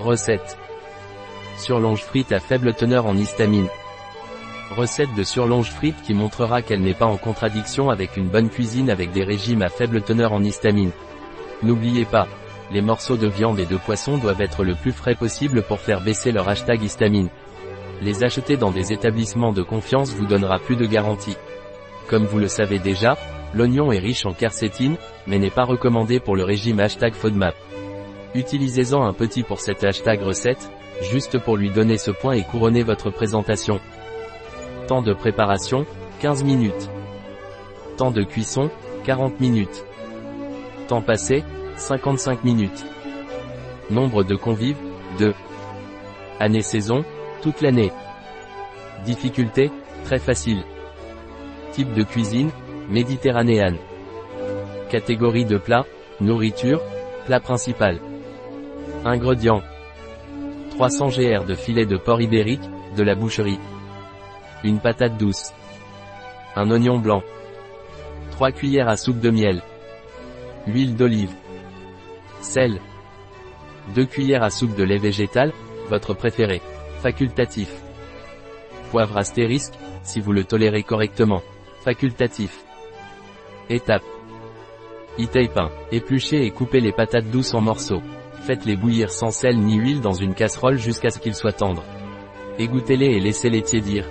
Recette. Surlonge frite à faible teneur en histamine. Recette de surlonge frite qui montrera qu'elle n'est pas en contradiction avec une bonne cuisine avec des régimes à faible teneur en histamine. N'oubliez pas, les morceaux de viande et de poisson doivent être le plus frais possible pour faire baisser leur hashtag histamine. Les acheter dans des établissements de confiance vous donnera plus de garantie. Comme vous le savez déjà, l'oignon est riche en quercétine, mais n'est pas recommandé pour le régime hashtag FODMAP. Utilisez-en un petit pour cette hashtag recette, juste pour lui donner ce point et couronner votre présentation. Temps de préparation, 15 minutes. Temps de cuisson, 40 minutes. Temps passé, 55 minutes. Nombre de convives, 2. Année-saison, toute l'année. Difficulté, très facile. Type de cuisine, méditerranéenne. Catégorie de plat, nourriture, plat principal. Ingrédients. 300 gr de filet de porc ibérique, de la boucherie. Une patate douce. Un oignon blanc. 3 cuillères à soupe de miel. Huile d'olive. Sel. 2 cuillères à soupe de lait végétal, votre préféré. Facultatif. Poivre astérisque, si vous le tolérez correctement. Facultatif. Étape. e 1. Épluchez et coupez les patates douces en morceaux. Faites-les bouillir sans sel ni huile dans une casserole jusqu'à ce qu'ils soient tendres. Égouttez-les et laissez-les tiédir.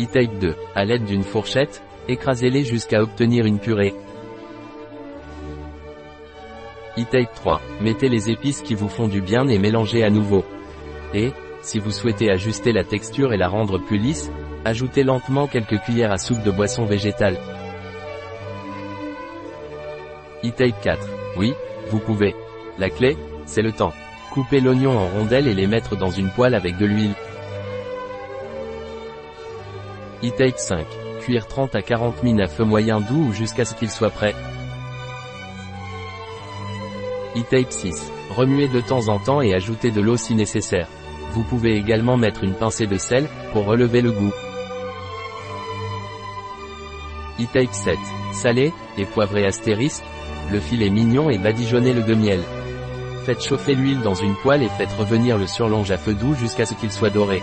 E-Type 2. À l'aide d'une fourchette, écrasez-les jusqu'à obtenir une purée. E-Type 3. Mettez les épices qui vous font du bien et mélangez à nouveau. Et, si vous souhaitez ajuster la texture et la rendre plus lisse, ajoutez lentement quelques cuillères à soupe de boisson végétale. E-Type 4. Oui, vous pouvez. La clé, c'est le temps. Coupez l'oignon en rondelles et les mettre dans une poêle avec de l'huile. E-Type 5. Cuire 30 à 40 minutes à feu moyen doux ou jusqu'à ce qu'il soit prêt. E-Type 6. Remuez de temps en temps et ajoutez de l'eau si nécessaire. Vous pouvez également mettre une pincée de sel, pour relever le goût. E-Type 7. Salé, et poivré astérisque, le filet mignon et badigeonnez-le de miel. Faites chauffer l'huile dans une poêle et faites revenir le surlonge à feu doux jusqu'à ce qu'il soit doré.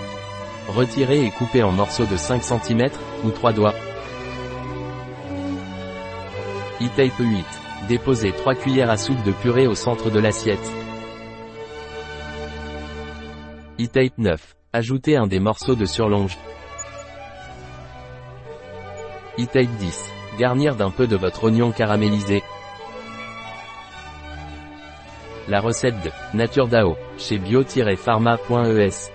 Retirez et coupez en morceaux de 5 cm, ou 3 doigts. E-Tape 8. Déposez 3 cuillères à soupe de purée au centre de l'assiette. E-Tape 9. Ajoutez un des morceaux de surlonge. E-Tape 10. Garnir d'un peu de votre oignon caramélisé. La recette de Nature DAO, chez bio-pharma.es.